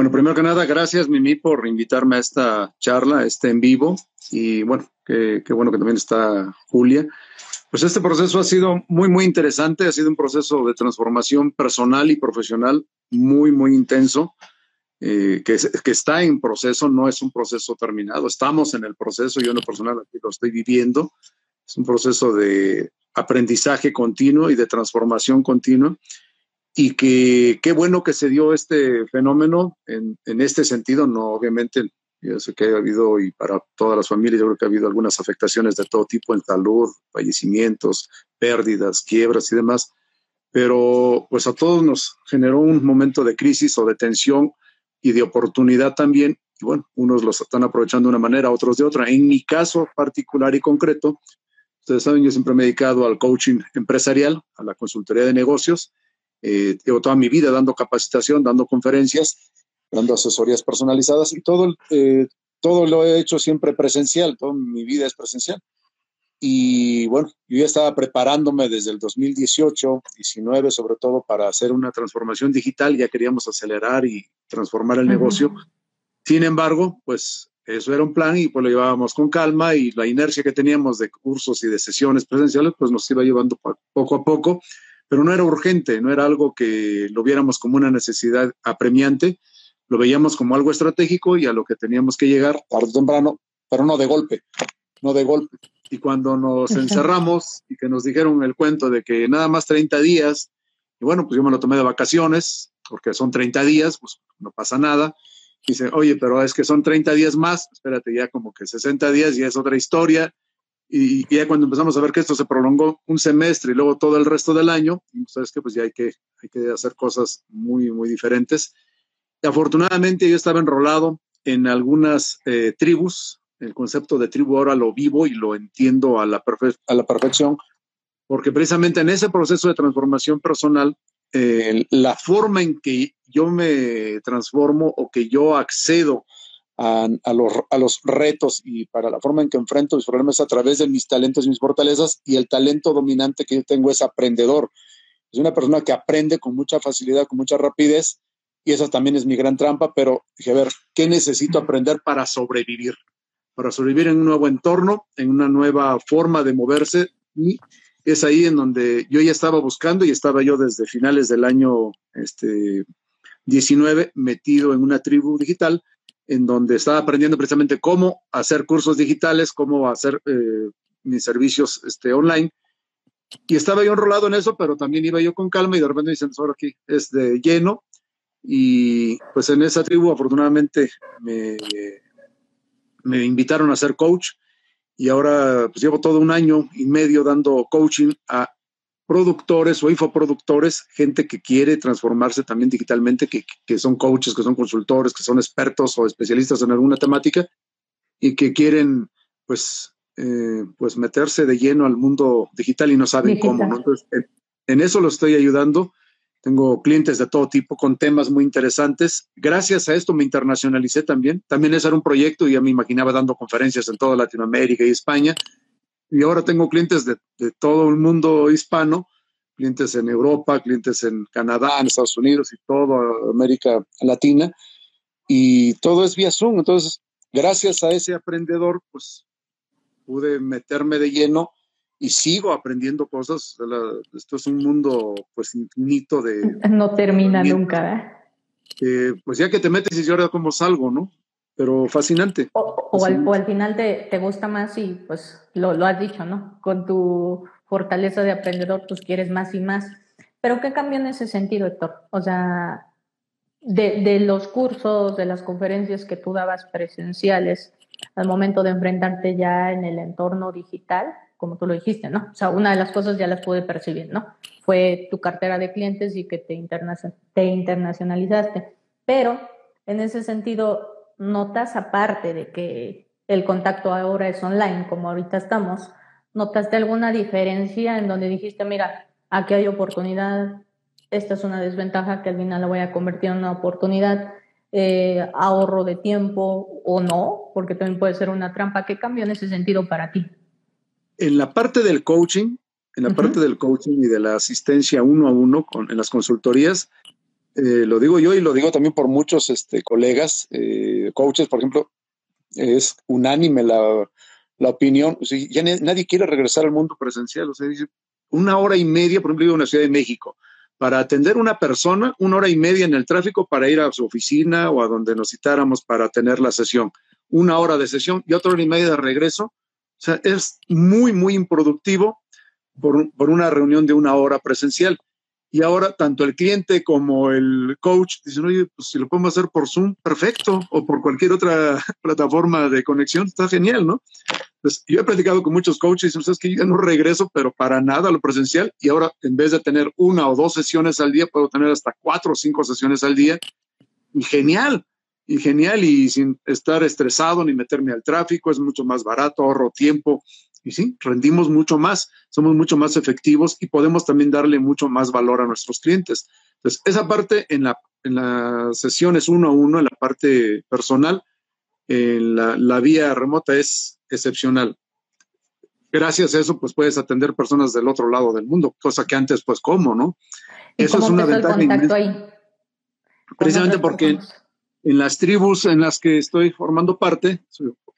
Bueno, primero que nada, gracias Mimi por invitarme a esta charla, este en vivo. Y bueno, qué, bueno que también está Julia. Pues este proceso ha sido muy, muy interesante, ha sido un proceso de transformación personal y profesional muy, muy intenso, eh, que, que, está en proceso, no es un proceso terminado, estamos en el proceso, yo en lo personal aquí lo estoy viviendo, es un proceso de aprendizaje continuo y de transformación continua y que qué bueno que se dio este fenómeno en, en, este sentido, no obviamente, yo sé que ha habido y para todas las familias, yo creo que ha habido algunas afectaciones de todo tipo en salud, fallecimientos, pérdidas, quiebras y demás, pero pues a todos nos generó un momento de crisis o de tensión y de oportunidad también, y bueno, unos los están aprovechando de una manera, otros de otra. En mi caso particular y concreto, ustedes saben, yo siempre me he dedicado al coaching empresarial, a la consultoría de negocios, eh, llevo toda mi vida dando capacitación, dando conferencias, dando asesorías personalizadas y todo, eh, todo lo he hecho siempre presencial, toda mi vida es presencial. Y bueno, yo ya estaba preparándome desde el 2018, 19 sobre todo para hacer una transformación digital, ya queríamos acelerar y transformar el negocio. Sin embargo, pues eso era un plan y pues lo llevábamos con calma y la inercia que teníamos de cursos y de sesiones presenciales pues nos iba llevando poco a poco pero no era urgente, no era algo que lo viéramos como una necesidad apremiante, lo veíamos como algo estratégico y a lo que teníamos que llegar tarde o temprano, pero no de golpe, no de golpe. Y cuando nos encerramos y que nos dijeron el cuento de que nada más 30 días, y bueno, pues yo me lo tomé de vacaciones, porque son 30 días, pues no pasa nada. dice, oye, pero es que son 30 días más, espérate, ya como que 60 días ya es otra historia, y, ya cuando empezamos a ver que esto se prolongó un semestre y luego todo el resto del año, sabes que pues ya hay que, hay que hacer cosas muy, muy diferentes. Y afortunadamente yo estaba enrolado en algunas eh, tribus, el concepto de tribu ahora lo vivo y lo entiendo a la, a la perfección, porque precisamente en ese proceso de transformación personal, eh, la forma en que yo me transformo o que yo accedo a, los, a, los, retos y para la forma en que enfrento mis problemas a través de mis talentos y mis fortalezas y el talento dominante que yo tengo es aprendedor. Es una persona que aprende con mucha facilidad, con mucha rapidez y esa también es mi gran trampa, pero dije, a ver, ¿qué necesito aprender para sobrevivir? Para sobrevivir en un nuevo entorno, en una nueva forma de moverse y es ahí en donde yo ya estaba buscando y estaba yo desde finales del año este, 19 metido en una tribu digital en donde estaba aprendiendo precisamente cómo hacer cursos digitales, cómo hacer eh, mis servicios este, online. Y estaba yo enrolado en eso, pero también iba yo con calma y de repente dicen, ahora aquí es de lleno. Y pues en esa tribu afortunadamente me, me invitaron a ser coach y ahora pues llevo todo un año y medio dando coaching a productores o infoproductores, gente que quiere transformarse también digitalmente, que, que, son coaches, que son consultores, que son expertos o especialistas en alguna temática y que quieren pues, eh, pues meterse de lleno al mundo digital y no saben cómo. Entonces, en, eso lo estoy ayudando. Tengo clientes de todo tipo con temas muy interesantes. Gracias a esto me internacionalicé también. También ese era un proyecto y ya me imaginaba dando conferencias en toda Latinoamérica y España y ahora tengo clientes de, todo el mundo hispano, clientes en Europa, clientes en Canadá, en Estados Unidos y toda América Latina. Y todo es vía Zoom. Entonces, gracias a ese aprendedor, pues pude meterme de lleno y sigo aprendiendo cosas. esto es un mundo pues infinito de... No termina nunca. ¿eh? pues ya que te metes y ahora cómo salgo, ¿no? Pero fascinante. O, al, final te, te, gusta más y pues lo, lo, has dicho, ¿no? Con tu fortaleza de aprendedor, pues quieres más y más. Pero ¿qué cambió en ese sentido, Héctor? O sea, de, de los cursos, de las conferencias que tú dabas presenciales, al momento de enfrentarte ya en el entorno digital, como tú lo dijiste, ¿no? O sea, una de las cosas ya las pude percibir, ¿no? Fue tu cartera de clientes y que te, te internacionalizaste. Pero en ese sentido, notas, aparte de que el contacto ahora es online, como ahorita estamos, ¿notaste alguna diferencia en donde dijiste, mira, aquí hay oportunidad, esta es una desventaja que al final la voy a convertir en una oportunidad, eh, ahorro de tiempo o no, porque también puede ser una trampa. ¿Qué cambió en ese sentido para ti? En la parte del coaching, en la parte del coaching y de la asistencia uno a uno con, en las consultorías, eh, lo digo yo y lo digo también por muchos este, colegas, eh, coaches, por ejemplo, es unánime la, opinión. O ya nadie quiere regresar al mundo presencial. O sea, una hora y media, por ejemplo, vivo en la Ciudad de México, para atender una persona, una hora y media en el tráfico para ir a su oficina o a donde nos citáramos para tener la sesión. Una hora de sesión y otra hora y media de regreso. O sea, es muy, muy improductivo por una reunión de una hora presencial. Y ahora tanto el cliente como el coach dicen, oye, pues si lo podemos hacer por Zoom, perfecto, o por cualquier otra plataforma de conexión, está genial, ¿no? Pues yo he platicado con muchos coaches y dicen, que yo ya no regreso, pero para nada a lo presencial. Y ahora, en vez de tener una o dos sesiones al día, puedo tener hasta cuatro o cinco sesiones al día. Y genial, y genial, y sin estar estresado ni meterme al tráfico, es mucho más barato, ahorro tiempo y sí, rendimos mucho más, somos mucho más efectivos y podemos también darle mucho más valor a nuestros clientes. Entonces, esa parte en, la, en las sesiones uno a uno, en la parte personal, en la, la vía remota es excepcional. Gracias a eso, pues puedes atender personas del otro lado del mundo, cosa que antes, pues, ¿cómo, no? Eso es una ventaja. Ahí? Precisamente porque en las tribus en las que estoy formando parte,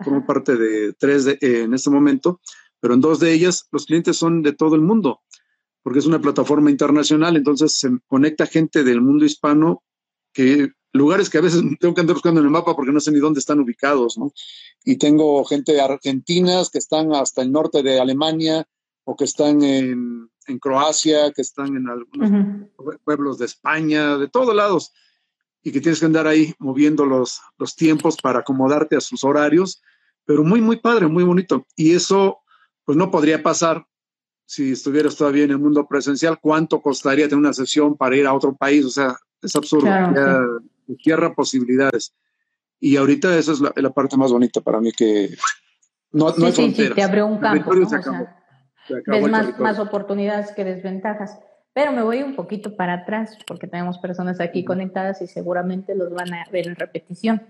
formo parte de tres de, eh, en este momento, pero en dos de ellas los clientes son de todo el mundo, porque es una plataforma internacional, entonces se conecta gente del mundo hispano que lugares que a veces tengo que andar buscando en el mapa porque no sé ni dónde están ubicados, ¿no? Y tengo gente de argentinas que están hasta el norte de Alemania o que están en, en Croacia, que están en algunos pueblos de España, de todos lados y que tienes que andar ahí moviendo los, los tiempos para acomodarte a sus horarios, pero muy, muy padre, muy bonito. Y eso, pues no podría pasar si estuvieras todavía en el mundo presencial. ¿Cuánto costaría tener una sesión para ir a otro país? O sea, es absurdo. Claro, Tierra posibilidades. Y ahorita esa es la, la, parte más bonita para mí que no, no hay sí, sí, te abrió un campo. ¿no? O sea, ves más, más oportunidades que desventajas. Pero me voy un poquito para atrás porque tenemos personas aquí conectadas y seguramente los van a ver en repetición.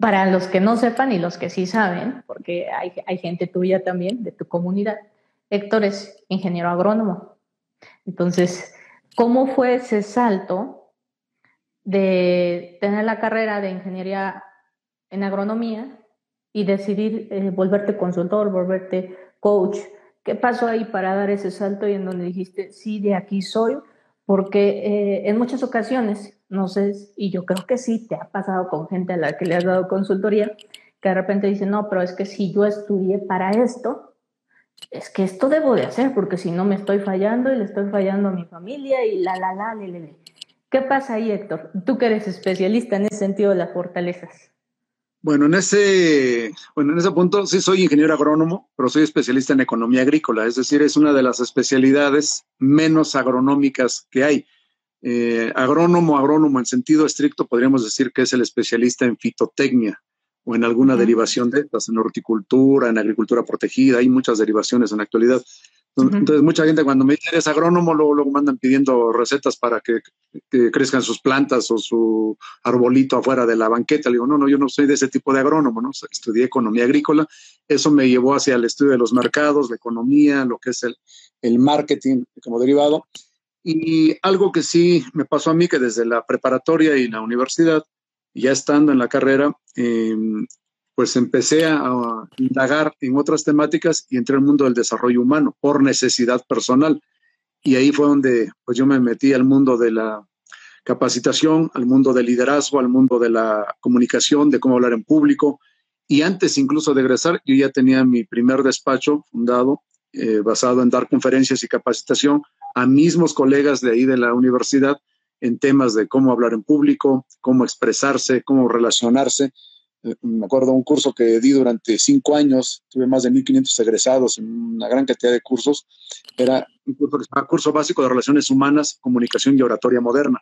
Para los que no sepan y los que sí saben, porque hay, hay gente tuya también de tu comunidad, Héctor es ingeniero agrónomo. Entonces, ¿cómo fue ese salto de tener la carrera de ingeniería en agronomía y decidir eh, volverte consultor, volverte coach? ¿Qué pasó ahí para dar ese salto y en donde dijiste, sí, de aquí soy? Porque eh, en muchas ocasiones, no sé, y yo creo que sí, te ha pasado con gente a la que le has dado consultoría, que de repente dice, no, pero es que si yo estudié para esto, es que esto debo de hacer, porque si no me estoy fallando y le estoy fallando a mi familia y la, la, la, le, le. ¿Qué pasa ahí, Héctor? Tú que eres especialista en ese sentido de las fortalezas. Bueno, en ese, bueno, en ese punto sí soy ingeniero agrónomo, pero soy especialista en economía agrícola, es decir, es una de las especialidades menos agronómicas que hay. Eh, agrónomo, agrónomo en sentido estricto, podríamos decir que es el especialista en fitotecnia o en alguna derivación de estas, en horticultura, en agricultura protegida, hay muchas derivaciones en la actualidad. Entonces, mucha gente cuando me dice eres agrónomo, luego, luego mandan pidiendo recetas para que, que, crezcan sus plantas o su arbolito afuera de la banqueta. Le digo, no, no, yo no soy de ese tipo de agrónomo, ¿no? Estudié economía agrícola. Eso me llevó hacia el estudio de los mercados, la economía, lo que es el, el marketing como derivado. Y algo que sí me pasó a mí, que desde la preparatoria y la universidad, ya estando en la carrera, eh, pues empecé a, indagar en otras temáticas y entré al mundo del desarrollo humano por necesidad personal. Y ahí fue donde pues yo me metí al mundo de la capacitación, al mundo del liderazgo, al mundo de la comunicación, de cómo hablar en público. Y antes incluso de egresar, yo ya tenía mi primer despacho fundado, eh, basado en dar conferencias y capacitación a mismos colegas de ahí de la universidad en temas de cómo hablar en público, cómo expresarse, cómo relacionarse eh, me acuerdo un curso que di durante cinco años, tuve más de 1.500 egresados en una gran cantidad de cursos, era un curso llama Curso Básico de Relaciones Humanas, Comunicación y Oratoria Moderna.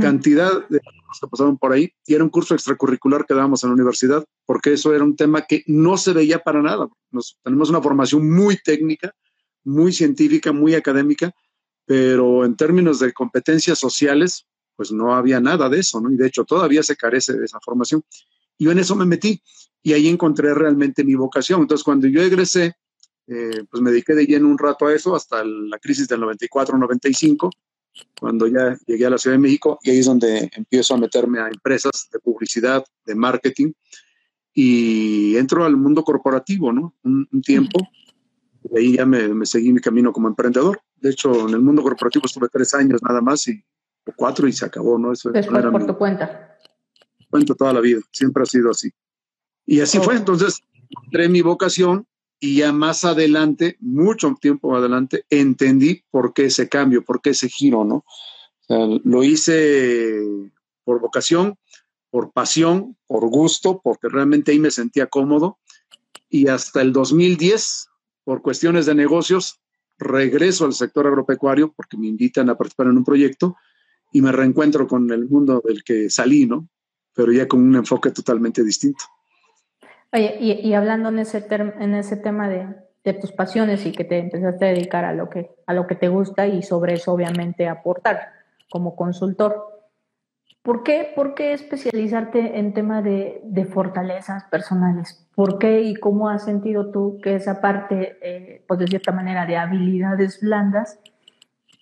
Cantidad de cosas que pasaron por ahí, y era un curso extracurricular que dábamos en la universidad, porque eso era un tema que no se veía para nada. Nos, tenemos una formación muy técnica, muy científica, muy académica, pero en términos de competencias sociales, pues no había nada de eso, ¿no? Y de hecho todavía se carece de esa formación. Y yo en eso me metí y ahí encontré realmente mi vocación. Entonces, cuando yo egresé, eh, pues me dediqué de lleno un rato a eso hasta la crisis del 94-95 cuando ya llegué a la Ciudad de México y ahí es donde empiezo a meterme a empresas de publicidad, de marketing y entro al mundo corporativo, ¿no? Un, tiempo. Y ahí ya me, seguí mi camino como emprendedor. De hecho, en el mundo corporativo estuve tres años nada más y o cuatro y se acabó, ¿no? Eso Después por tu cuenta. Cuento toda la vida, siempre ha sido así. Y así fue, entonces entré mi vocación y ya más adelante, mucho tiempo adelante, entendí por qué ese cambio, por qué ese giro, ¿no? lo hice por vocación, por pasión, por gusto, porque realmente ahí me sentía cómodo. Y hasta el 2010, por cuestiones de negocios, regreso al sector agropecuario porque me invitan a participar en un proyecto y me reencuentro con el mundo del que salí, ¿no? Pero ya con un enfoque totalmente distinto. Oye, y, hablando en ese, en ese tema de, tus pasiones y que te empezaste a dedicar a lo que, a lo que te gusta y sobre eso obviamente aportar como consultor. ¿Por qué, por qué especializarte en tema de, de, fortalezas personales? ¿Por qué y cómo has sentido tú que esa parte, eh, pues de cierta manera, de habilidades blandas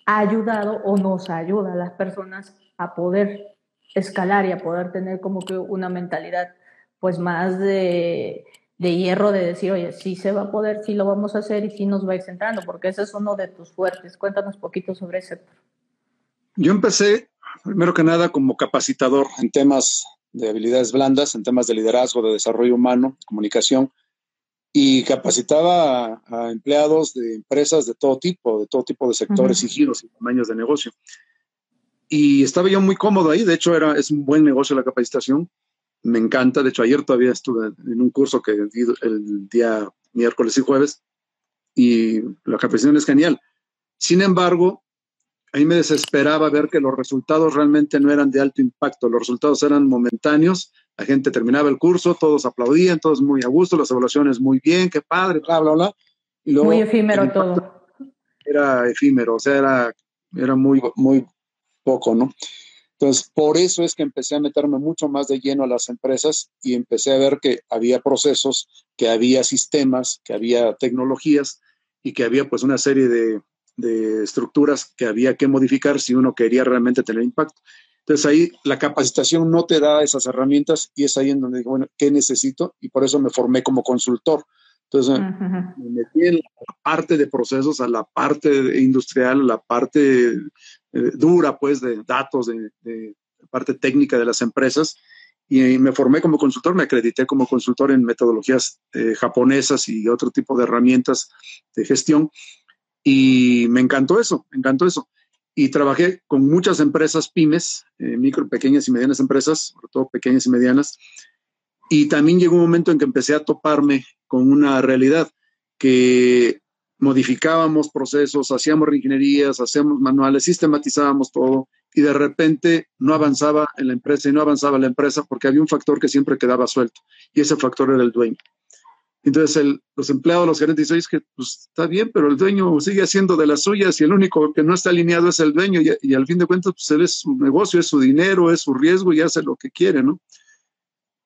ha ayudado o nos ayuda a las personas a poder escalar y a poder tener como que una mentalidad pues más de, hierro de decir, oye, sí se va a poder, sí lo vamos a hacer y sí nos va a ir centrando, porque ese es uno de tus fuertes. Cuéntanos poquito sobre ese. Yo empecé, primero que nada, como capacitador en temas de habilidades blandas, en temas de liderazgo, de desarrollo humano, comunicación, y capacitaba a, empleados de empresas de todo tipo, de todo tipo de sectores y giros y tamaños de negocio. Y estaba yo muy cómodo ahí, de hecho era, es un buen negocio la capacitación, me encanta. De hecho, ayer todavía estuve en un curso que di el día miércoles y jueves y la capacitación es genial. Sin embargo, a mí me desesperaba ver que los resultados realmente no eran de alto impacto, los resultados eran momentáneos, la gente terminaba el curso, todos aplaudían, todos muy a gusto, las evaluaciones muy bien, qué padre, bla, bla, bla. Y luego, muy efímero todo. Era efímero, o sea, era, era muy, muy poco, ¿no? Entonces, por eso es que empecé a meterme mucho más de lleno a las empresas y empecé a ver que había procesos, que había sistemas, que había tecnologías y que había pues una serie de, estructuras que había que modificar si uno quería realmente tener impacto. Entonces ahí la capacitación no te da esas herramientas y es ahí en donde digo, bueno, ¿qué necesito? Y por eso me formé como consultor. Entonces me metí en la parte de procesos, a la parte industrial, la parte eh, dura, pues, de datos, de, parte técnica de las empresas. Y me formé como consultor, me acredité como consultor en metodologías eh, japonesas y otro tipo de herramientas de gestión. Y me encantó eso, me encantó eso. Y trabajé con muchas empresas pymes, eh, micro, pequeñas y medianas empresas, sobre todo pequeñas y medianas. Y también llegó un momento en que empecé a toparme con una realidad que modificábamos procesos, hacíamos reingenierías, hacíamos manuales, sistematizábamos todo y de repente no avanzaba en la empresa y no avanzaba la empresa porque había un factor que siempre quedaba suelto y ese factor era el dueño. Entonces los empleados, los gerentes dicen, es que pues, está bien, pero el dueño sigue haciendo de las suyas y el único que no está alineado es el dueño y, y al fin de cuentas pues él es su negocio, es su dinero, es su riesgo y hace lo que quiere, ¿no?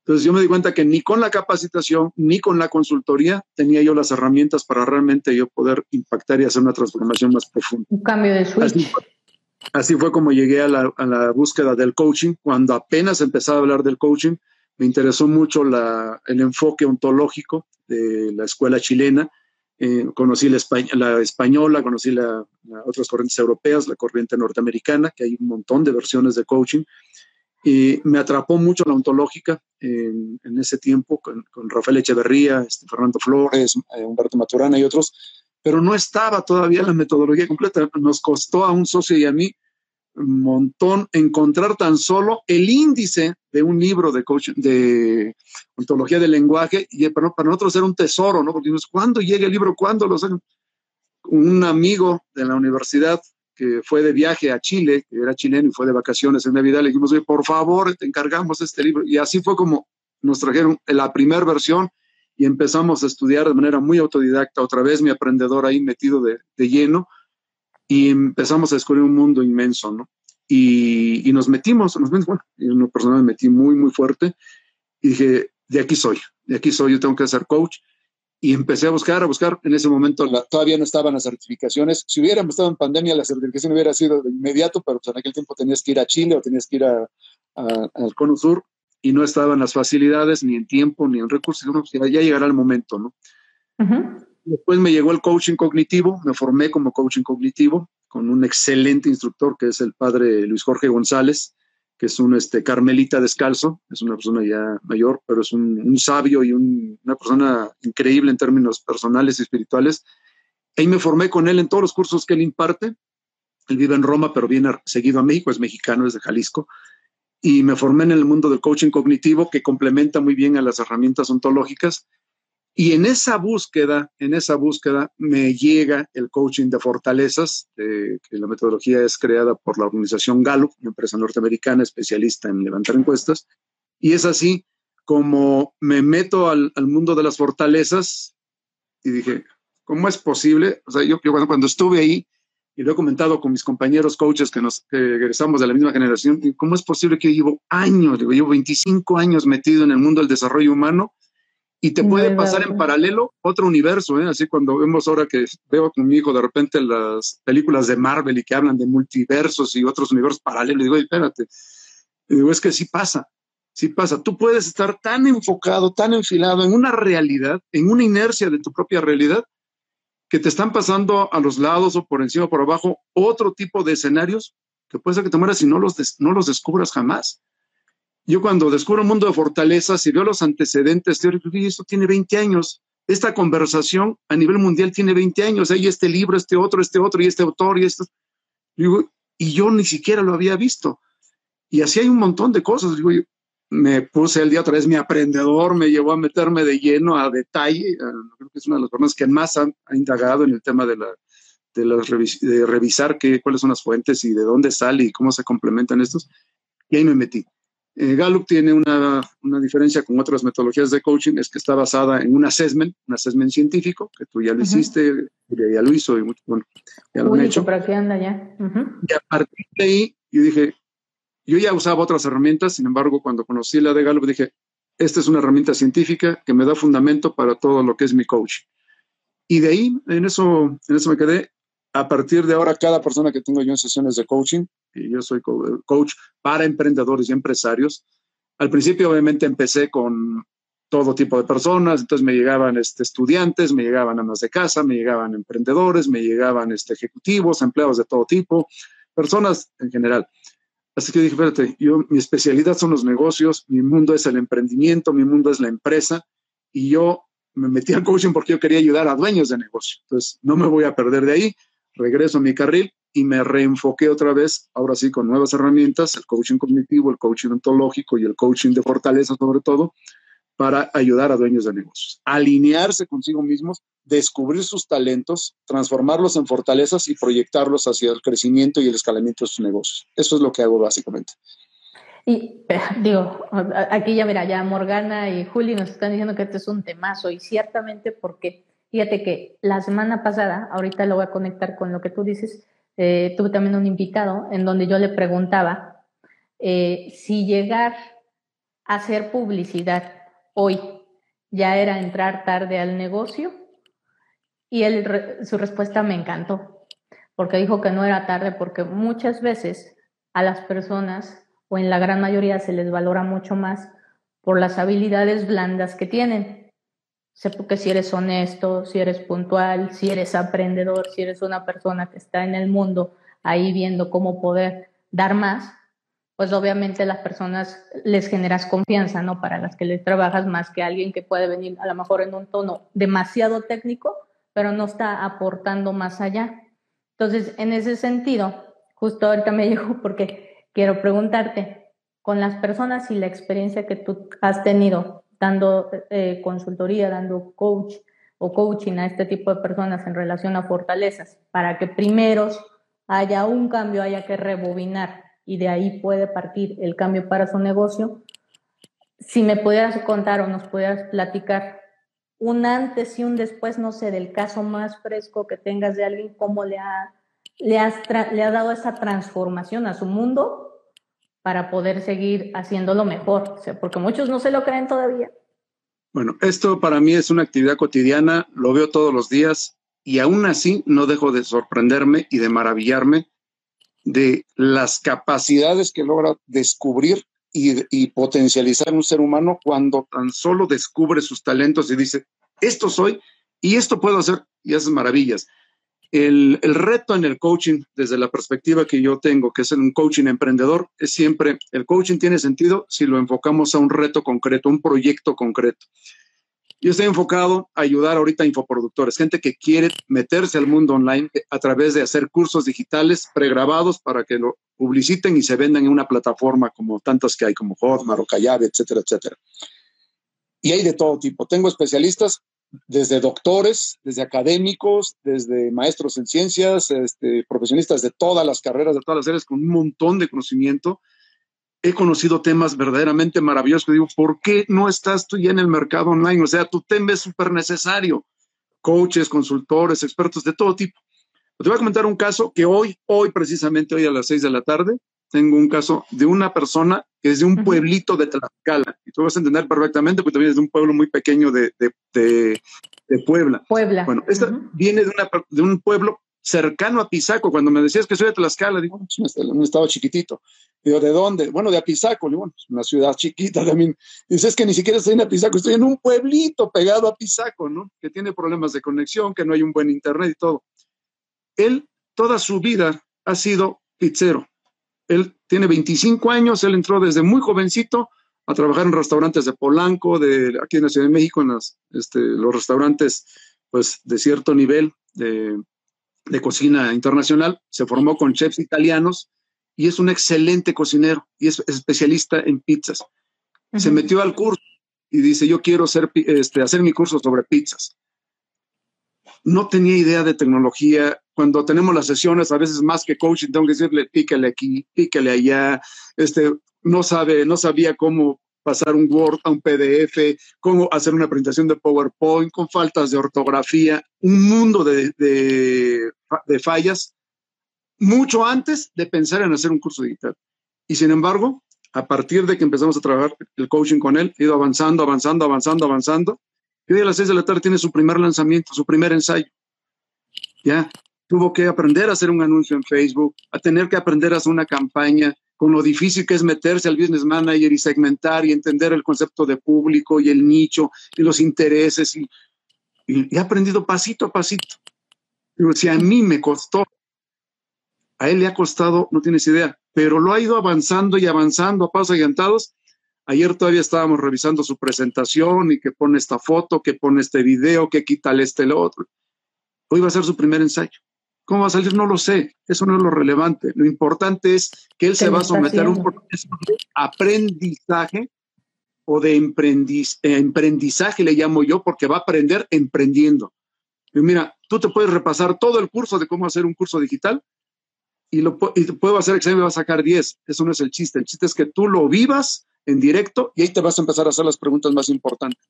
Entonces yo me di cuenta que ni con la capacitación ni con la consultoría tenía yo las herramientas para realmente yo poder impactar y hacer una transformación más profunda. Un cambio de switch. Así fue, como llegué a la, búsqueda del coaching. Cuando apenas empezaba a hablar del coaching, me interesó mucho el enfoque ontológico de la escuela chilena. Eh, conocí la, la, española, conocí la, otras corrientes europeas, la corriente norteamericana, que hay un montón de versiones de coaching. Y me atrapó mucho la ontológica en, ese tiempo con, Rafael Echeverría, este, Fernando Flores, eh, Humberto Maturana y otros, pero no estaba todavía la metodología completa. Nos costó a un socio y a mí montón encontrar tan solo el índice de un libro de, coach, de ontología del lenguaje y para, nosotros era un tesoro, ¿no? Porque ¿cuándo llega el libro? ¿Cuándo lo sacan? Un amigo de la universidad que fue de viaje a Chile, que era chileno y fue de vacaciones en Navidad, le dijimos, por favor, te encargamos este libro. Y así fue como nos trajeron la primera versión y empezamos a estudiar de manera muy autodidacta, otra vez mi aprendedor ahí metido de, lleno, y empezamos a descubrir un mundo inmenso, ¿no? Y, nos metimos, nos metimos, bueno, yo en lo personal me metí muy, muy fuerte y dije, de aquí soy, de aquí soy, yo tengo que ser coach y empecé a buscar, a buscar. En ese momento todavía no estaban las certificaciones. Si hubiéramos estado en pandemia, la certificación hubiera sido de inmediato, pero pues, en aquel tiempo tenías que ir a Chile o tenías que ir a, al Cono Sur y no estaban las facilidades, ni en tiempo, ni en recursos. Pues, ya, llegará el momento, ¿no? Después me llegó el coaching cognitivo, me formé como coaching cognitivo con un excelente instructor que es el padre Luis Jorge González, que es un este, carmelita descalzo, es una persona ya mayor, pero es un, sabio y una persona increíble en términos personales y espirituales. Ahí me formé con él en todos los cursos que él imparte. Él vive en Roma, pero viene seguido a México, es mexicano, es de Jalisco. Y me formé en el mundo del coaching cognitivo, que complementa muy bien a las herramientas ontológicas. Y en esa búsqueda, en esa búsqueda me llega el coaching de fortalezas, que la metodología es creada por la organización Gallup, una empresa norteamericana especialista en levantar encuestas. Y es así como me meto al, mundo de las fortalezas y dije, ¿cómo es posible? O sea, yo, cuando, estuve ahí, y lo he comentado con mis compañeros coaches que nos egresamos de la misma generación, ¿cómo es posible que yo llevo años, llevo 25 años metido en el mundo del desarrollo humano? Y te puede pasar en paralelo otro universo, ¿eh? Así cuando vemos ahora que veo con mi hijo de repente las películas de Marvel y que hablan de multiversos y otros universos paralelos, digo, espérate, digo, es que sí pasa, sí pasa. Tú puedes estar tan enfocado, tan enfilado en una realidad, en una inercia de tu propia realidad, que te están pasando a los lados o por encima o por abajo otro tipo de escenarios que puede ser que te mueras y no los, no los descubras jamás. Yo cuando descubro un mundo de fortalezas y veo los antecedentes teóricos, esto tiene 20 años. Esta conversación a nivel mundial tiene 20 años. Hay este libro, este otro, este otro, y este autor, y esto. Y yo ni siquiera lo había visto. Y así hay un montón de cosas. Digo, me puse el día otra vez mi aprendedor, me llevó a meterme de lleno a detalle. Creo que es una de las personas que más ha, indagado en el tema de, la, de, revisar qué, cuáles son las fuentes y de dónde sale y cómo se complementan estos. Y ahí me metí. Eh, Gallup tiene una, una, diferencia con otras metodologías de coaching, es que está basada en un assessment, un assessment científico, que tú ya lo hiciste, ya lo hizo y mucho, bueno, ya lo han hecho. ¿Para qué anda ya? Y a partir de ahí, yo dije, yo ya usaba otras herramientas, sin embargo, cuando conocí la de Gallup, dije, esta es una herramienta científica que me da fundamento para todo lo que es mi coaching. Y de ahí, en eso, en eso me quedé. A partir de ahora, cada persona que tengo yo en sesiones de coaching, yo soy coach para emprendedores y empresarios. Al principio obviamente empecé con todo tipo de personas, entonces me llegaban este, estudiantes, me llegaban amas de casa, me llegaban emprendedores, me llegaban este, ejecutivos, empleados de todo tipo, personas en general. Así que dije, espérate, yo, mi especialidad son los negocios, mi mundo es el emprendimiento, mi mundo es la empresa, y yo me metí al coaching porque yo quería ayudar a dueños de negocio. Entonces, no me voy a perder de ahí, regreso a mi carril y me reenfoqué otra vez, ahora sí, con nuevas herramientas, el coaching cognitivo, el coaching ontológico y el coaching de fortaleza sobre todo, para ayudar a dueños de negocios, alinearse consigo mismos, descubrir sus talentos, transformarlos en fortalezas y proyectarlos hacia el crecimiento y el escalamiento de sus negocios. Eso es lo que hago básicamente. Y eh, digo, aquí ya mira, ya Morgana y Juli nos están diciendo que este es un temazo y ciertamente porque, fíjate que la semana pasada, ahorita lo voy a conectar con lo que tú dices, eh, tuve también un invitado en donde yo le preguntaba eh, si llegar a hacer publicidad hoy ya era entrar tarde al negocio y él, su respuesta me encantó, porque dijo que no era tarde porque muchas veces a las personas o en la gran mayoría se les valora mucho más por las habilidades blandas que tienen sé porque si eres honesto, si eres puntual, si eres aprendedor, si eres una persona que está en el mundo ahí viendo cómo poder dar más, pues obviamente las personas les generas confianza, ¿no? Para las que les trabajas más que alguien que puede venir a lo mejor en un tono demasiado técnico, pero no está aportando más allá. Entonces, en ese sentido, justo ahorita me llegó porque quiero preguntarte, con las personas y la experiencia que tú has tenido, dando eh, consultoría, dando coach o coaching a este tipo de personas en relación a fortalezas, para que primero haya un cambio, haya que rebobinar y de ahí puede partir el cambio para su negocio. Si me pudieras contar o nos pudieras platicar un antes y un después, no sé, del caso más fresco que tengas de alguien, cómo le ha, le, le ha dado esa transformación a su mundo para poder seguir haciéndolo mejor, porque muchos no se lo creen todavía. Bueno, esto para mí es una actividad cotidiana, lo veo todos los días y aún así no dejo de sorprenderme y de maravillarme de las capacidades que logra descubrir y, potencializar un ser humano cuando tan solo descubre sus talentos y dice, esto soy y esto puedo hacer y haces maravillas. El, reto en el coaching, desde la perspectiva que yo tengo, que es un coaching emprendedor, es siempre, el coaching tiene sentido si lo enfocamos a un reto concreto, un proyecto concreto. Yo estoy enfocado a ayudar ahorita a infoproductores, gente que quiere meterse al mundo online a través de hacer cursos digitales pregrabados para que lo publiciten y se vendan en una plataforma como tantas que hay, como Hotmart o Callabe, etcétera, etcétera. Y hay de todo tipo. Tengo especialistas desde doctores, desde académicos, desde maestros en ciencias, este, profesionistas de todas las carreras, de todas las áreas, con un montón de conocimiento he conocido temas verdaderamente maravillosos. Digo, ¿por qué no estás tú ya en el mercado online? O sea, tu tema es súper necesario. Coaches, consultores, expertos de todo tipo. Te voy a comentar un caso que hoy, hoy precisamente, hoy a las seis de la tarde, tengo un caso de una persona que es de un pueblito de Tlaxcala. Y tú vas a entender perfectamente porque también es de un pueblo muy pequeño de, de, de, Puebla. Puebla. Bueno, esta viene de, una, de un pueblo cercano a Pisaco. Cuando me decías que soy de Tlaxcala, digo, es un estado chiquitito. Digo, ¿de dónde? Bueno, de Apizaco. Digo, bueno, es una ciudad chiquita también. Dices, es que ni siquiera estoy en Apizaco, estoy en un pueblito pegado a Pisaco, ¿no? Que tiene problemas de conexión, que no hay un buen internet y todo. Él, toda su vida, ha sido pizzero. Él tiene 25 años, él entró desde muy jovencito a trabajar en restaurantes de Polanco, de aquí en la Ciudad de México, en las, este, los restaurantes pues de cierto nivel de, de cocina internacional, se formó con chefs italianos y es un excelente cocinero y es especialista en pizzas. Se metió al curso y dice, yo quiero hacer, este, hacer mi curso sobre pizzas. No tenía idea de tecnología. Cuando tenemos las sesiones, a veces más que coaching, tengo que decirle, pícale aquí, pícale allá. Este, no sabe, no sabía cómo pasar un Word a un PDF, cómo hacer una presentación de PowerPoint con faltas de ortografía, un mundo de, de, fallas, mucho antes de pensar en hacer un curso digital. Y sin embargo, a partir de que empezamos a trabajar el coaching con él, ha ido avanzando, avanzando, avanzando, avanzando. Y hoy a las seis de la tarde tiene su primer lanzamiento, su primer ensayo. Ya tuvo que aprender a hacer un anuncio en Facebook, a tener que aprender a hacer una campaña, con lo difícil que es meterse al business manager y segmentar y entender el concepto de público y el nicho y los intereses. Y, he aprendido pasito a pasito. Si a mí me costó, a él le ha costado, no tienes idea, pero lo ha ido avanzando y avanzando a pasos agigantados. Ayer todavía estábamos revisando su presentación y que pone esta foto, que pone este video, que quita el este, el otro. Hoy va a ser su primer ensayo. ¿Cómo va a salir? No lo sé. Eso no es lo relevante. Lo importante es que él se va a someter a un proceso de aprendizaje o de emprendizaje, le llamo yo, porque va a aprender emprendiendo. Y mira, tú te puedes repasar todo el curso de cómo hacer un curso digital y, lo, y puedo hacer examen y va a sacar 10. Eso no es el chiste. El chiste es que tú lo vivas en directo y ahí te vas a empezar a hacer las preguntas más importantes.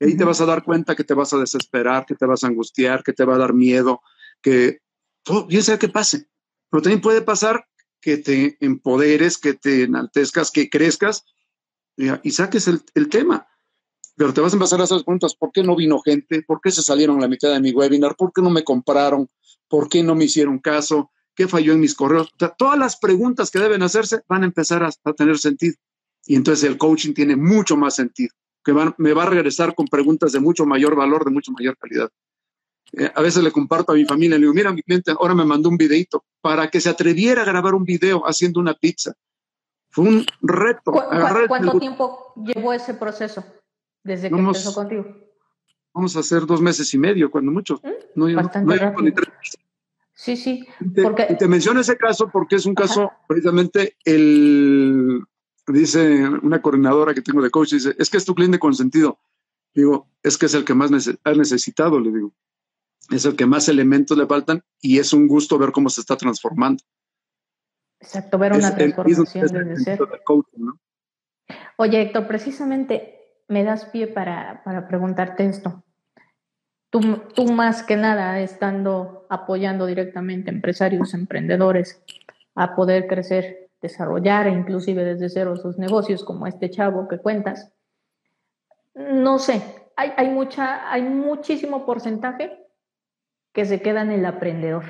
Y ahí te vas a dar cuenta que te vas a desesperar, que te vas a angustiar, que te va a dar miedo, que todo, bien sea que pase, pero también puede pasar que te empoderes, que te enaltezcas, que crezcas y, saques el, el, tema. Pero te vas a empezar a hacer preguntas, ¿por qué no vino gente? ¿Por qué se salieron la mitad de mi webinar? ¿Por qué no me compraron? ¿Por qué no me hicieron caso? ¿Qué falló en mis correos? todas las preguntas que deben hacerse van a empezar a, tener sentido. Y entonces el coaching tiene mucho más sentido, que me va a regresar con preguntas de mucho mayor valor, de mucho mayor calidad. Eh, a veces le comparto a mi familia, le digo, mira, mi cliente ahora me mandó un videito para que se atreviera a grabar un video haciendo una pizza. Fue un reto. ¿Cuánto tiempo llevó ese proceso desde que empezó contigo? Vamos a hacer dos meses y medio, cuando mucho. ¿Mm? Bastante rápido. Sí, sí. Porque... Y te, menciono ese caso porque es un caso, precisamente, el, dice una coordinadora que tengo de coach, dice, es que es tu cliente consentido. Digo, es que es el que más ha necesitado, le digo es el que más elementos le faltan y es un gusto ver cómo se está transformando. Exacto, ver una transformación desde cero. Oye, Héctor, precisamente me das pie para, para preguntarte esto. Tú, tú, más que nada, estando apoyando directamente a empresarios, emprendedores, a poder crecer, desarrollar, inclusive desde cero sus negocios, como este chavo que cuentas, no sé, hay, hay, mucha, hay muchísimo porcentaje que se queda en el aprendedor,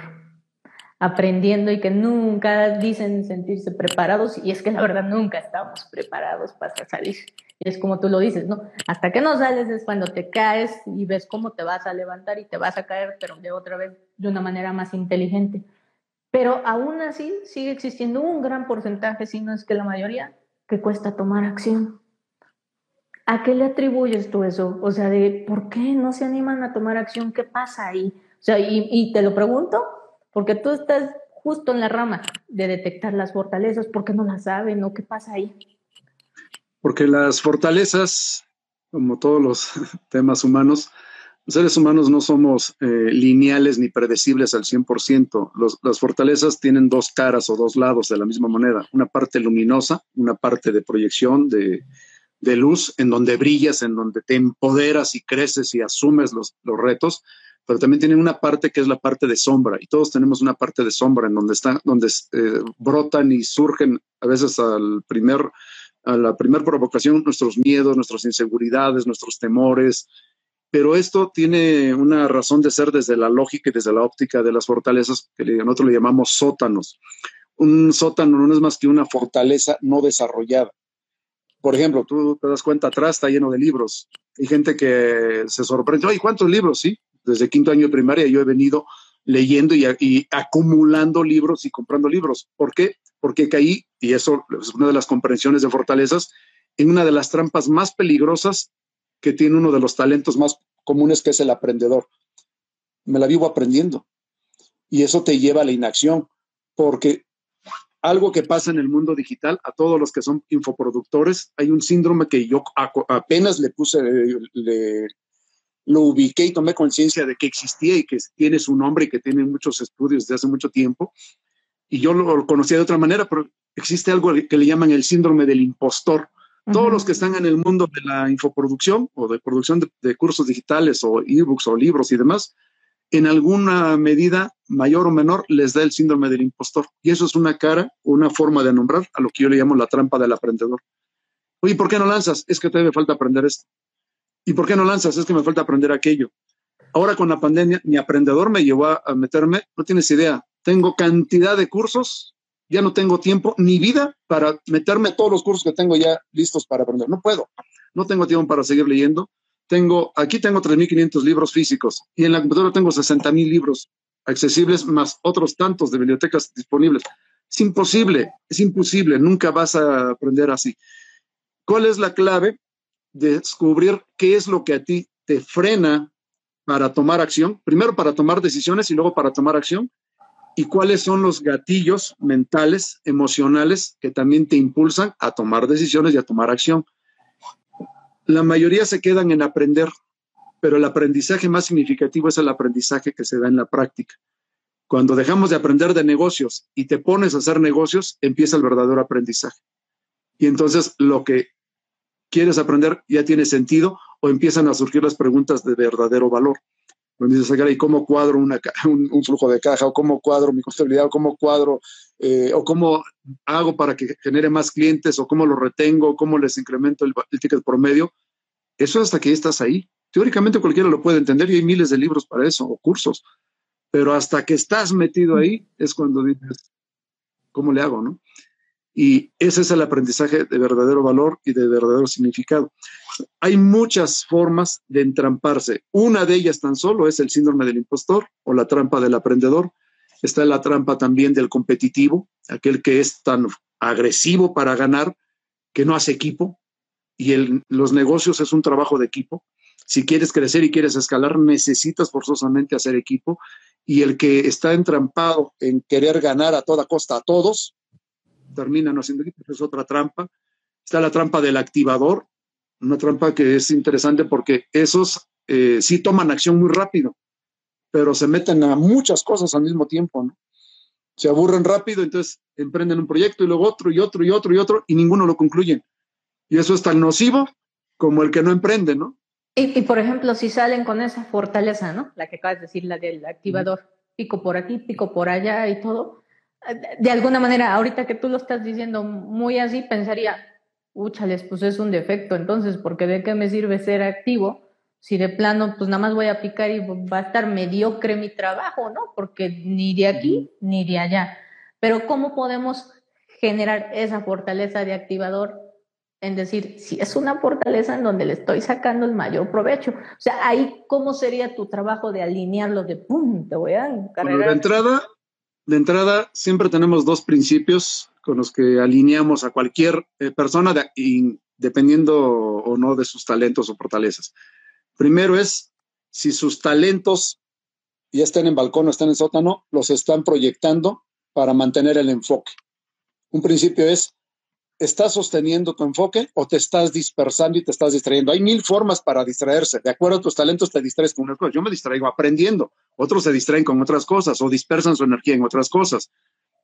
aprendiendo y que nunca dicen sentirse preparados, y es que la verdad nunca estamos preparados para salir. Y es como tú lo dices, ¿no? Hasta que no sales es cuando te caes y ves cómo te vas a levantar y te vas a caer, pero de otra vez de una manera más inteligente. Pero aún así sigue existiendo un gran porcentaje, si no es que la mayoría, que cuesta tomar acción. ¿A qué le atribuyes tú eso? O sea, de por qué no se animan a tomar acción, ¿qué pasa ahí? Sea, y, te lo pregunto porque tú estás justo en la rama de detectar las fortalezas, ¿por qué no las saben o qué pasa ahí? Porque las fortalezas, como todos los temas humanos, los seres humanos no somos eh, lineales ni predecibles al 100%. Los, las fortalezas tienen dos caras o dos lados de la misma moneda. Una parte luminosa, una parte de proyección, de, de luz, en donde brillas, en donde te empoderas y creces y asumes los, los retos, pero también tienen una parte que es la parte de sombra, y todos tenemos una parte de sombra en donde están, donde eh, brotan y surgen a veces al primer a la primera provocación nuestros miedos, nuestras inseguridades, nuestros temores, pero esto tiene una razón de ser desde la lógica y desde la óptica de las fortalezas, que nosotros le llamamos sótanos. Un sótano no es más que una fortaleza no desarrollada. Por ejemplo, tú te das cuenta atrás, está lleno de libros. Hay gente que se sorprende, oye, ¿cuántos libros? Sí, desde quinto año de primaria yo he venido leyendo y, acumulando libros y comprando libros. ¿Por qué? porque caí, y eso es una de las comprensiones de fortalezas, en una de las trampas más peligrosas que tiene uno de los talentos más comunes, que es el aprendedor. Me la vivo aprendiendo. Y eso te lleva a la inacción, porque algo que pasa en el mundo digital, a todos los que son infoproductores, hay un síndrome que yo apenas le puse, le, lo ubiqué y tomé conciencia de que existía y que tiene su nombre y que tiene muchos estudios desde hace mucho tiempo, y yo lo conocía de otra manera, pero existe algo que le llaman el síndrome del impostor. Todos los que están en el mundo de la infoproducción o de producción de, cursos digitales o ebooks o libros y demás, en alguna medida mayor o menor les da el síndrome del impostor. Y eso es una cara, una forma de nombrar a lo que yo le llamo la trampa del aprendedor. Oye, ¿por qué no lanzas? Es que te me falta aprender esto. ¿Y por qué no lanzas? Es que me falta aprender aquello. Ahora con la pandemia, mi aprendedor me llevó a meterme, no tienes idea, tengo cantidad de cursos, ya no tengo tiempo ni vida para meterme todos los cursos que tengo ya listos para aprender. No puedo, no tengo tiempo para seguir leyendo. Tengo, aquí tengo 3.500 libros físicos y en la computadora tengo 60.000 libros accesibles más otros tantos de bibliotecas disponibles. Es imposible, es imposible, nunca vas a aprender así. ¿Cuál es la clave? Descubrir qué es lo que a ti te frena para tomar acción, primero para tomar decisiones y luego para tomar acción, y cuáles son los gatillos mentales, emocionales que también te impulsan a tomar decisiones y a tomar acción. La mayoría se quedan en aprender, pero el aprendizaje más significativo es el aprendizaje que se da en la práctica. Cuando dejamos de aprender de negocios y te pones a hacer negocios, empieza el verdadero aprendizaje. Y entonces lo que quieres aprender ya tiene sentido o empiezan a surgir las preguntas de verdadero valor donde dices, ¿y cómo cuadro un, flujo de caja? ¿O cómo cuadro mi contabilidad? ¿O cómo cuadro? Eh, ¿O cómo hago para que genere más clientes? ¿O cómo lo retengo? ¿Cómo les incremento el, el ticket promedio? Eso hasta que estás ahí. Teóricamente cualquiera lo puede entender y hay miles de libros para eso o cursos. Pero hasta que estás metido ahí es cuando dices, ¿cómo le hago? ¿no? Y ese es el aprendizaje de verdadero valor y de verdadero significado. Hay muchas formas de entramparse. Una de ellas tan solo es el síndrome del impostor o la trampa del aprendedor. Está la trampa también del competitivo, aquel que es tan agresivo para ganar que no hace equipo. Y los negocios es un trabajo de equipo. Si quieres crecer y quieres escalar, necesitas forzosamente hacer equipo. Y el que está entrampado en querer ganar a toda costa a todos, termina no haciendo equipo, es otra trampa. Está la trampa del activador, una trampa que es interesante porque esos eh, sí toman acción muy rápido, pero se meten a muchas cosas al mismo tiempo, ¿no? Se aburren rápido, entonces emprenden un proyecto y luego otro y otro y otro y otro y ninguno lo concluyen. Y eso es tan nocivo como el que no emprende, ¿no? Y, por ejemplo, si salen con esa fortaleza, ¿no? La que acabas de decir, la del activador, pico por aquí, pico por allá y todo, de alguna manera, ahorita que tú lo estás diciendo muy así, pensaría, úchales, pues es un defecto. Entonces, porque de qué me sirve ser activo si de plano, pues nada más voy a picar y va a estar mediocre mi trabajo, ¿no? Porque ni de aquí ni de allá. Pero ¿cómo podemos generar esa fortaleza de activador en decir, si es una fortaleza en donde le estoy sacando el mayor provecho? O sea, ahí, ¿cómo sería tu trabajo de alinearlo de pum, te voy a encargar? entrada, de entrada, siempre tenemos dos principios con los que alineamos a cualquier eh, persona, dependiendo o no de sus talentos o fortalezas. Primero es si sus talentos ya están en balcón o están en sótano, los están proyectando para mantener el enfoque. Un principio es, ¿estás sosteniendo tu enfoque o te estás dispersando y te estás distrayendo? Hay mil formas para distraerse. De acuerdo a tus talentos, te distraes con una cosa. Yo me distraigo aprendiendo. Otros se distraen con otras cosas o dispersan su energía en otras cosas.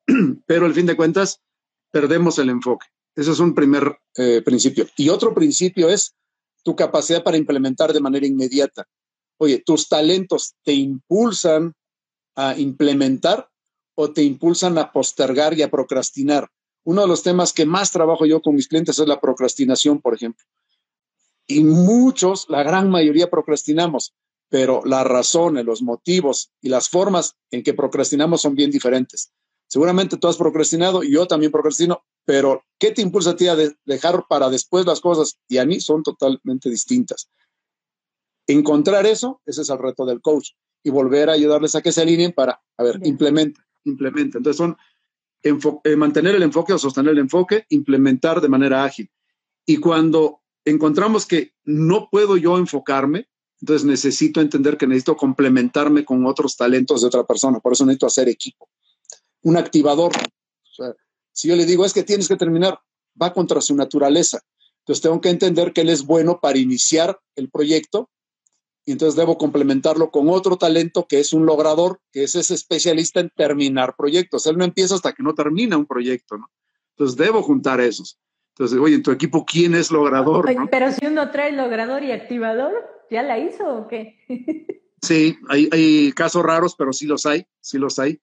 Pero al fin de cuentas, perdemos el enfoque. Ese es un primer eh, principio. Y otro principio es, tu capacidad para implementar de manera inmediata. Oye, tus talentos te impulsan a implementar o te impulsan a postergar y a procrastinar. Uno de los temas que más trabajo yo con mis clientes es la procrastinación, por ejemplo. Y muchos, la gran mayoría procrastinamos, pero las razones, los motivos y las formas en que procrastinamos son bien diferentes. Seguramente tú has procrastinado y yo también procrastino, pero ¿qué te impulsa a ti a dejar para después las cosas? Y a mí son totalmente distintas. Encontrar eso, ese es el reto del coach y volver a ayudarles a que se alineen para, a ver, implementa, implementa. Entonces son eh, mantener el enfoque o sostener el enfoque, implementar de manera ágil. Y cuando encontramos que no puedo yo enfocarme, entonces necesito entender que necesito complementarme con otros talentos de otra persona. Por eso necesito hacer equipo un activador. si yo le digo es que tienes que terminar, va contra su naturaleza. Entonces tengo que entender que él es bueno para iniciar el proyecto y entonces debo complementarlo con otro talento que es un logrador, que es ese especialista en terminar proyectos. Él no empieza hasta que no termina un proyecto, ¿no? Entonces debo juntar esos. Entonces, oye, en tu equipo, ¿quién es logrador? Pero si uno trae logrador y activador, ¿ya la hizo o qué? sí, hay, hay casos raros, pero sí los hay, sí los hay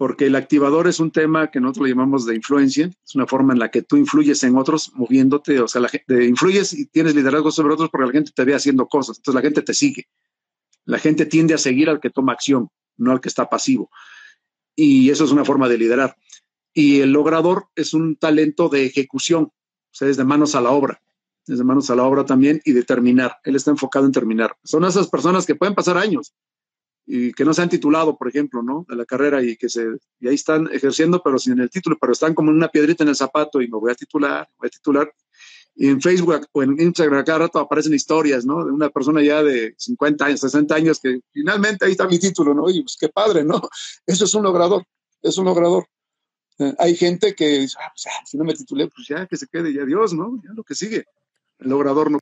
porque el activador es un tema que nosotros lo llamamos de influencia, es una forma en la que tú influyes en otros moviéndote, o sea, la gente, influyes y tienes liderazgo sobre otros porque la gente te ve haciendo cosas, entonces la gente te sigue. La gente tiende a seguir al que toma acción, no al que está pasivo. Y eso es una forma de liderar. Y el logrador es un talento de ejecución, o sea, es de manos a la obra, es de manos a la obra también y de terminar. Él está enfocado en terminar. Son esas personas que pueden pasar años, y que no se han titulado, por ejemplo, ¿no? De la carrera y que se, y ahí están ejerciendo, pero sin el título, pero están como en una piedrita en el zapato y me voy a titular, voy a titular. Y en Facebook o en Instagram cada rato aparecen historias, ¿no? De una persona ya de 50 años, 60 años que finalmente ahí está mi título, ¿no? Y pues qué padre, ¿no? Eso es un logrador, es un logrador. Eh, hay gente que dice, ah, pues si no me titulé, pues ya que se quede, ya Dios, ¿no? Ya lo que sigue. El logrador no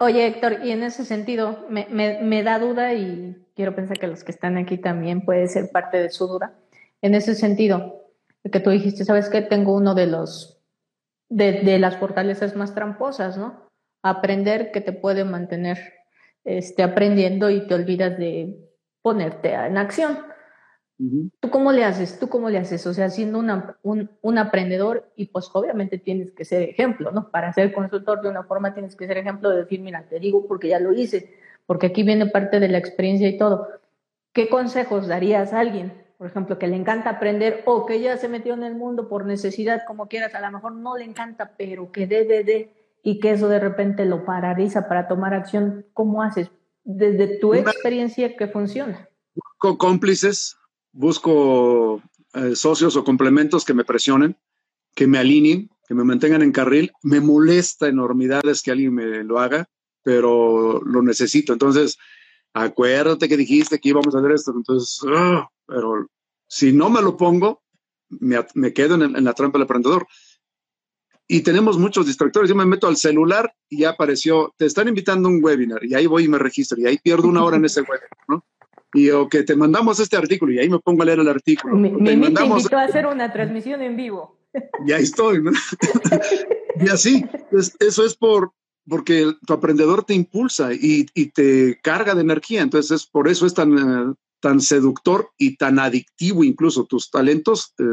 Oye, Héctor, y en ese sentido me, me, da duda y quiero pensar que los que están aquí también puede ser parte de su duda. En ese sentido, que tú dijiste, ¿sabes qué? Tengo uno de los, de, de las fortalezas más tramposas, ¿no? Aprender que te puede mantener este, aprendiendo y te olvidas de ponerte en acción. ¿Tú cómo le haces? ¿Tú cómo le haces? O sea, siendo un, un, aprendedor y pues obviamente tienes que ser ejemplo, ¿no? Para ser consultor de una forma tienes que ser ejemplo de decir, mira, te digo porque ya lo hice, porque aquí viene parte de la experiencia y todo. ¿Qué consejos darías a alguien, por ejemplo, que le encanta aprender o que ya se metió en el mundo por necesidad, como quieras, a lo mejor no le encanta, pero que debe de, y que eso de repente lo paraliza para tomar acción? ¿Cómo haces? Desde tu experiencia, ¿qué funciona? Con cómplices, busco eh, socios o complementos que me presionen, que me alineen, que me mantengan en carril. Me molesta enormidades que alguien me lo haga, pero lo necesito. Entonces, acuérdate que dijiste que íbamos a hacer esto. Entonces, ah, pero si no me lo pongo, me, quedo en, en, la trampa del emprendedor. Y tenemos muchos distractores. Yo me meto al celular y ya apareció, te están invitando a un webinar y ahí voy y me registro y ahí pierdo una hora en ese webinar, ¿no? Y o que te mandamos este artículo y ahí me pongo a leer el artículo. Me, me invitó a hacer una transmisión en vivo. Y ahí estoy. y así, eso es por porque tu aprendedor te impulsa y, y, te carga de energía. Entonces, por eso es tan, tan seductor y tan adictivo incluso. Tus talentos eh,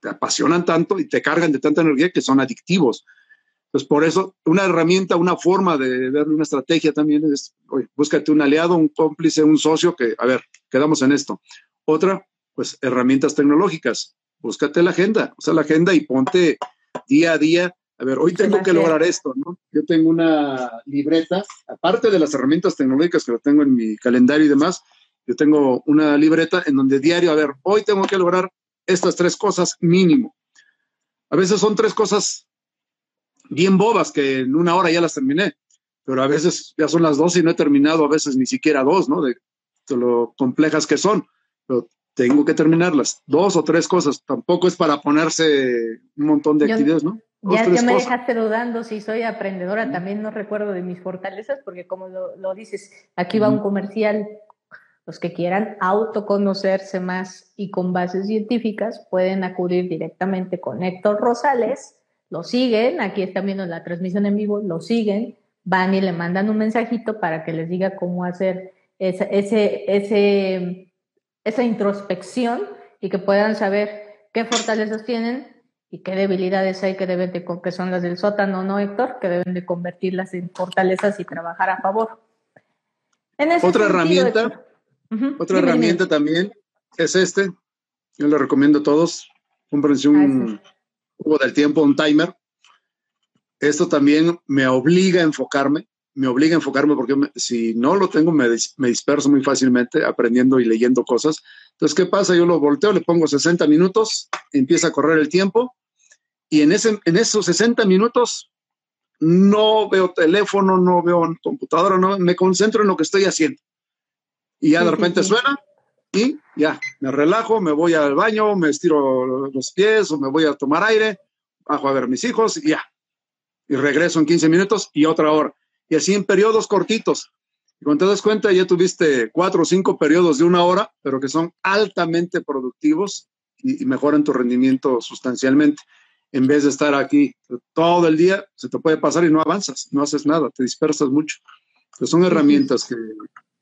te apasionan tanto y te cargan de tanta energía que son adictivos. Entonces, por eso, una herramienta, una forma de ver una estrategia también es, oye, búscate un aliado, un cómplice, un socio que, a ver, quedamos en esto. Otra, pues herramientas tecnológicas. Búscate la agenda, usa la agenda y ponte día a día. A ver, hoy tengo que lograr esto, ¿no? Yo tengo una libreta, aparte de las herramientas tecnológicas que lo tengo en mi calendario y demás, yo tengo una libreta en donde diario, a ver, hoy tengo que lograr estas tres cosas mínimo. A veces son tres cosas bien bobas que en una hora ya las terminé, pero a veces ya son las dos y no he terminado, a veces ni siquiera dos, ¿no? De, lo complejas que son, pero tengo que terminarlas. Dos o tres cosas, tampoco es para ponerse un montón de actividades, ¿no? ya, me dejaste dudando si soy aprendedora, también no recuerdo de mis fortalezas, porque como lo, dices, aquí va un comercial, los que quieran autoconocerse más y con bases científicas pueden acudir directamente con Héctor Rosales, lo siguen, aquí están viendo la transmisión en vivo, lo siguen, van y le mandan un mensajito para que les diga cómo hacer esa, ese, ese, esa introspección y que puedan saber qué fortalezas tienen y qué debilidades hay que deben de, que son las del sótano, ¿no, Héctor? Que deben de convertirlas en fortalezas y trabajar a favor. Otra herramienta, otra herramienta también es este. Yo le recomiendo a todos. Cómprense un, cubo del tiempo, un timer. Esto también me obliga a enfocarme, me obliga a enfocarme porque si no lo tengo me, me, disperso muy fácilmente aprendiendo y leyendo cosas. Entonces, ¿qué pasa? Yo lo volteo, le pongo 60 minutos, empieza a correr el tiempo y en, ese, en esos 60 minutos no veo teléfono, no veo computadora, no, me concentro en lo que estoy haciendo. Y ya de repente suena y ya, me relajo, me voy al baño, me estiro los pies o me voy a tomar aire, bajo a ver mis hijos y ya. Y regreso en 15 minutos y otra hora. Y así en periodos cortitos. Y cuando te das cuenta, ya tuviste cuatro o cinco periodos de una hora, pero que son altamente productivos y, mejoran tu rendimiento sustancialmente. En vez de estar aquí todo el día, se te puede pasar y no avanzas, no haces nada, te dispersas mucho. son herramientas que,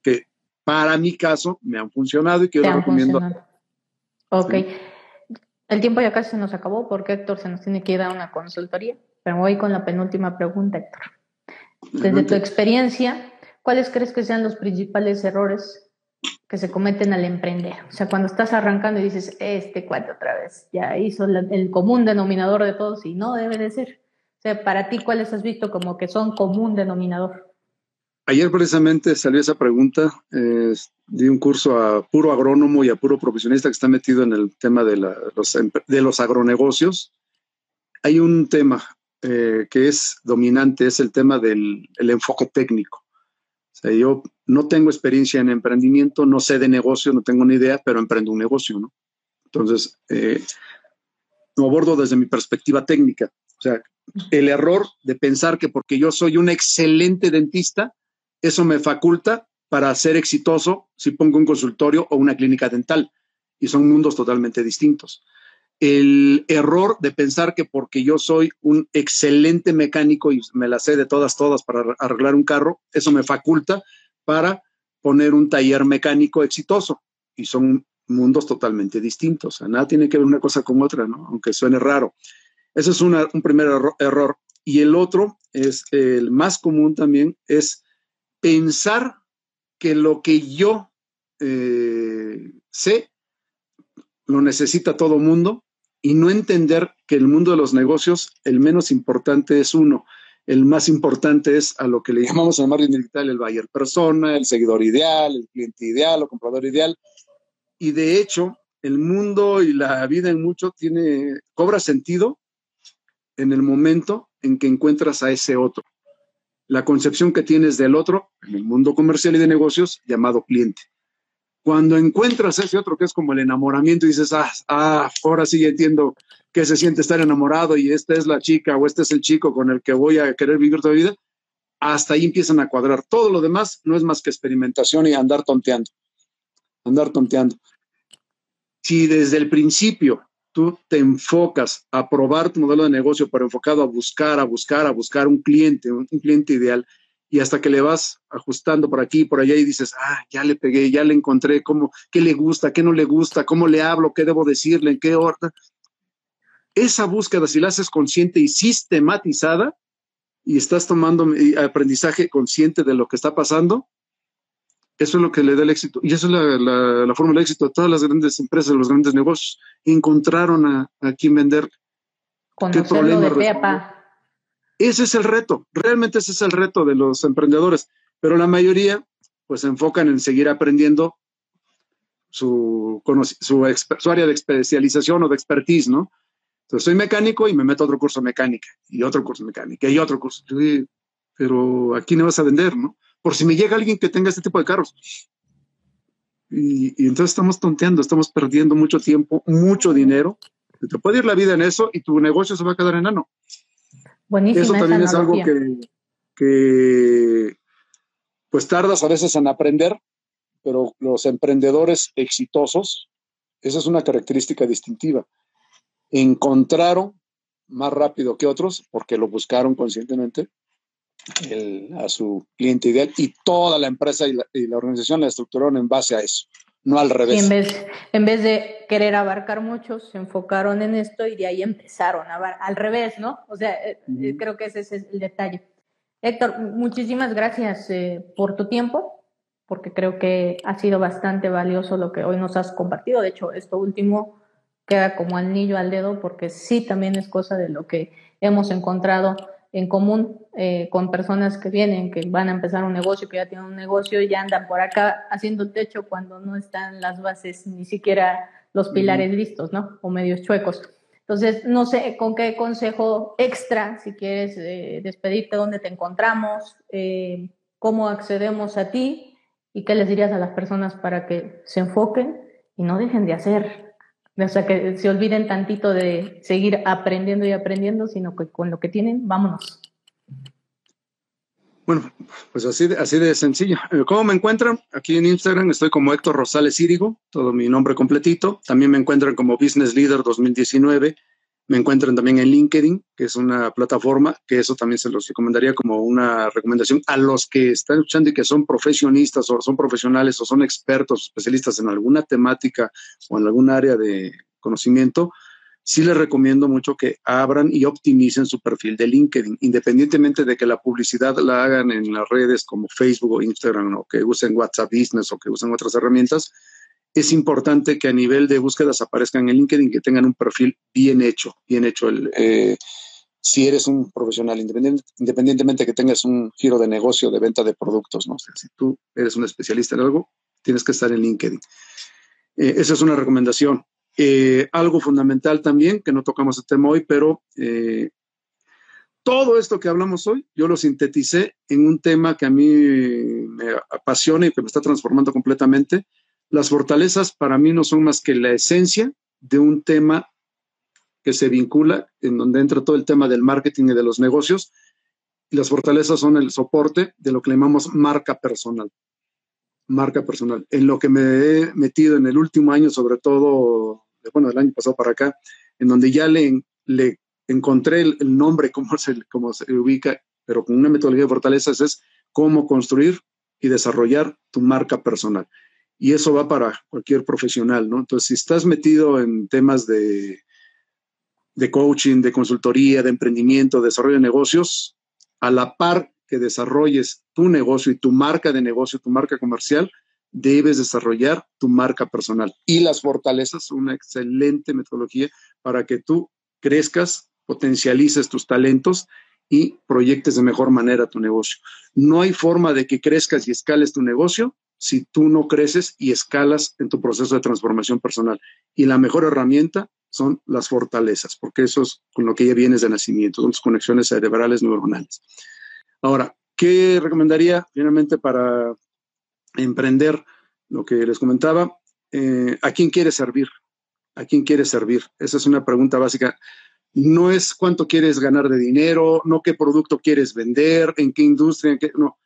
que para mi caso me han funcionado y que yo recomiendo. Ok. El tiempo ya casi se nos acabó porque Héctor se nos tiene que ir a una consultoría, pero voy con la penúltima pregunta, Héctor. Desde tu experiencia, ¿cuáles crees que sean los principales errores que se cometen al emprender? O sea, cuando estás arrancando y dices, este cuate otra vez, ya hizo el común denominador de todos y no debe de ser. O sea, para ti, ¿cuáles has visto como que son común denominador? Ayer precisamente salió esa pregunta. Eh, di un curso a puro agrónomo y a puro profesionista que está metido en el tema de, los, agronegocios. Hay un tema eh, que es dominante, es el tema del enfoque técnico. O sea, yo no tengo experiencia en emprendimiento, no sé de negocio, no tengo ni idea, pero emprendo un negocio, ¿no? Entonces, eh, lo abordo desde mi perspectiva técnica. O sea, el error de pensar que porque yo soy un excelente dentista, eso me faculta para ser exitoso si pongo un consultorio o una clínica dental. Y son mundos totalmente distintos. El error de pensar que porque yo soy un excelente mecánico y me la sé de todas, todas para arreglar un carro, eso me faculta para poner un taller mecánico exitoso. Y son mundos totalmente distintos. nada tiene que ver una cosa con otra, ¿no? Aunque suene raro. Ese es un primer error. Y el otro es el más común también, es pensar que lo que yo eh, sé lo necesita todo mundo y no entender que el mundo de los negocios el menos importante es uno, el más importante es a lo que le llamamos en marketing digital el buyer persona, el seguidor ideal, el cliente ideal o comprador ideal. Y de hecho, el mundo y la vida en mucho tiene, cobra sentido en el momento en que encuentras a ese otro la concepción que tienes del otro en el mundo comercial y de negocios llamado cliente. Cuando encuentras ese otro que es como el enamoramiento y dices, ah, ah, ahora sí entiendo que se siente estar enamorado y esta es la chica o este es el chico con el que voy a querer vivir toda mi vida, hasta ahí empiezan a cuadrar. Todo lo demás no es más que experimentación y andar tonteando. Andar tonteando. Si desde el principio tú te enfocas a probar tu modelo de negocio, pero enfocado a buscar, a buscar, a buscar un cliente, un, cliente ideal, y hasta que le vas ajustando por aquí y por allá y dices, ah, ya le pegué, ya le encontré, cómo, qué le gusta, qué no le gusta, cómo le hablo, qué debo decirle, en qué orden. esa búsqueda, si la haces consciente y sistematizada, y estás tomando aprendizaje consciente de lo que está pasando, eso es lo que le da el éxito. Y eso es la, la, fórmula de éxito de todas las grandes empresas, los grandes negocios. Encontraron a, a quién vender. ¿Qué problema de Ese es el reto. Realmente ese es el reto de los emprendedores. Pero la mayoría, pues, se enfocan en seguir aprendiendo su, su, su área de especialización o de expertise, ¿no? Entonces, soy mecánico y me meto a otro curso de mecánica y otro curso de mecánica y otro curso. Pero aquí no vas a vender, ¿no? Por si me llega alguien que tenga este tipo de carros. Y, entonces estamos tonteando, estamos perdiendo mucho tiempo, mucho dinero. Te puede ir la vida en eso y tu negocio se va a quedar enano. Buenísimo. Eso también es algo que, que, pues tardas a veces en aprender, pero los emprendedores exitosos, esa es una característica distintiva encontraron más rápido que otros, porque lo buscaron conscientemente, a su cliente ideal y toda la empresa y la, organización la estructuraron en base a eso, no al revés. en vez, en vez de querer abarcar muchos, se enfocaron en esto y de ahí empezaron a al revés, ¿no? O sea, eh, eh, creo que ese es el detalle. Héctor, muchísimas gracias eh, por tu tiempo, porque creo que ha sido bastante valioso lo que hoy nos has compartido. De hecho, esto último queda como anillo al dedo porque sí también es cosa de lo que hemos encontrado en común eh, con personas que vienen, que van a empezar un negocio, que ya tienen un negocio y ya andan por acá haciendo techo cuando no están las bases, ni siquiera los pilares listos, ¿no? O medios chuecos. Entonces, no sé con qué consejo extra, si quieres eh, despedirte, dónde te encontramos, eh, cómo accedemos a ti y qué les dirías a las personas para que se enfoquen y no dejen de hacer o sea, que se olviden tantito de seguir aprendiendo y aprendiendo, sino que con lo que tienen, vámonos. Bueno, pues así de, así de sencillo. Eh, ¿Cómo me encuentran? Aquí en Instagram estoy como Héctor Rosales Írigo, todo mi nombre completito. También me encuentran como Business Leader 2019 me encuentran también en LinkedIn, que es una plataforma, que eso también se los recomendaría como una recomendación a los que están escuchando y que son profesionistas o son profesionales o son expertos, especialistas en alguna temática o en algún área de conocimiento. Sí les recomiendo mucho que abran y optimicen su perfil de LinkedIn, independientemente de que la publicidad la hagan en las redes como Facebook o Instagram o que usen WhatsApp Business o que usen otras herramientas es importante que a nivel de búsquedas aparezcan en LinkedIn, que tengan un perfil bien hecho, bien hecho. El, eh, si eres un profesional, independiente, independientemente que tengas un giro de negocio, de venta de productos, ¿no? si tú eres un especialista en algo, tienes que estar en LinkedIn. Eh, esa es una recomendación. Eh, algo fundamental también, que no tocamos el tema hoy, pero todo esto que hablamos hoy, yo lo sinteticé en un tema que a mí me apasiona y que me está transformando completamente, las fortalezas para mí no son más que la esencia de un tema que se vincula, en donde entra todo el tema del marketing y de los negocios. Y las fortalezas son el soporte de lo que llamamos marca personal. Marca personal. En lo que me he metido en el último año, sobre todo, bueno, el año pasado para acá, en donde ya le, le encontré el, nombre, cómo se, cómo se ubica, pero con una metodología de fortalezas es cómo construir y desarrollar tu marca personal y eso va para cualquier profesional, ¿no? Entonces, si estás metido en temas de, de coaching, de consultoría, de emprendimiento, de desarrollo de negocios, a la par que desarrolles tu negocio y tu marca de negocio, tu marca comercial, debes desarrollar tu marca personal. Y las fortalezas son una excelente metodología para que tú crezcas, potencialices tus talentos y proyectes de mejor manera tu negocio. No hay forma de que crezcas y escales tu negocio si tú no creces y escalas en tu proceso de transformación personal. Y la mejor herramienta son las fortalezas, porque eso es con lo que ya vienes de nacimiento, son tus conexiones cerebrales neuronales. Ahora, ¿qué recomendaría finalmente para emprender lo que les comentaba? Eh, ¿A quién quieres servir? ¿A quién quieres servir? Esa es una pregunta básica. No es cuánto quieres ganar de dinero, no qué producto quieres vender, en qué industria, en qué, no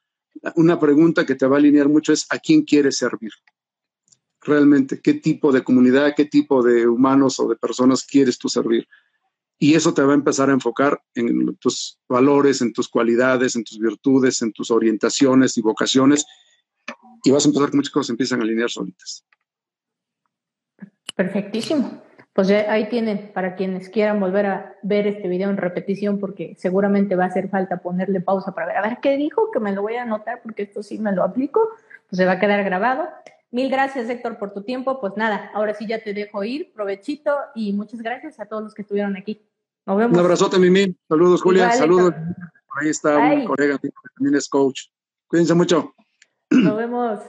una pregunta que te va a alinear mucho es ¿a quién quieres servir? Realmente, ¿qué tipo de comunidad, qué tipo de humanos o de personas quieres tú servir? Y eso te va a empezar a enfocar en tus valores, en tus cualidades, en tus virtudes, en tus orientaciones y vocaciones. Y vas a empezar que muchas cosas empiezan a alinear solitas. Perfectísimo. pues ahí tienen para quienes quieran volver a ver este video en repetición porque seguramente va a hacer falta ponerle pausa para ver, a ver qué dijo, que me lo voy a anotar porque esto sí me lo aplico, pues se va a quedar grabado. Mil gracias Héctor por tu tiempo, pues nada, ahora sí ya te dejo ir, provechito y muchas gracias a todos los que estuvieron aquí. Nos vemos. Un abrazote Mimi, saludos Julia, saludos. Ahí está un colega que también es coach. Cuídense mucho. Nos vemos.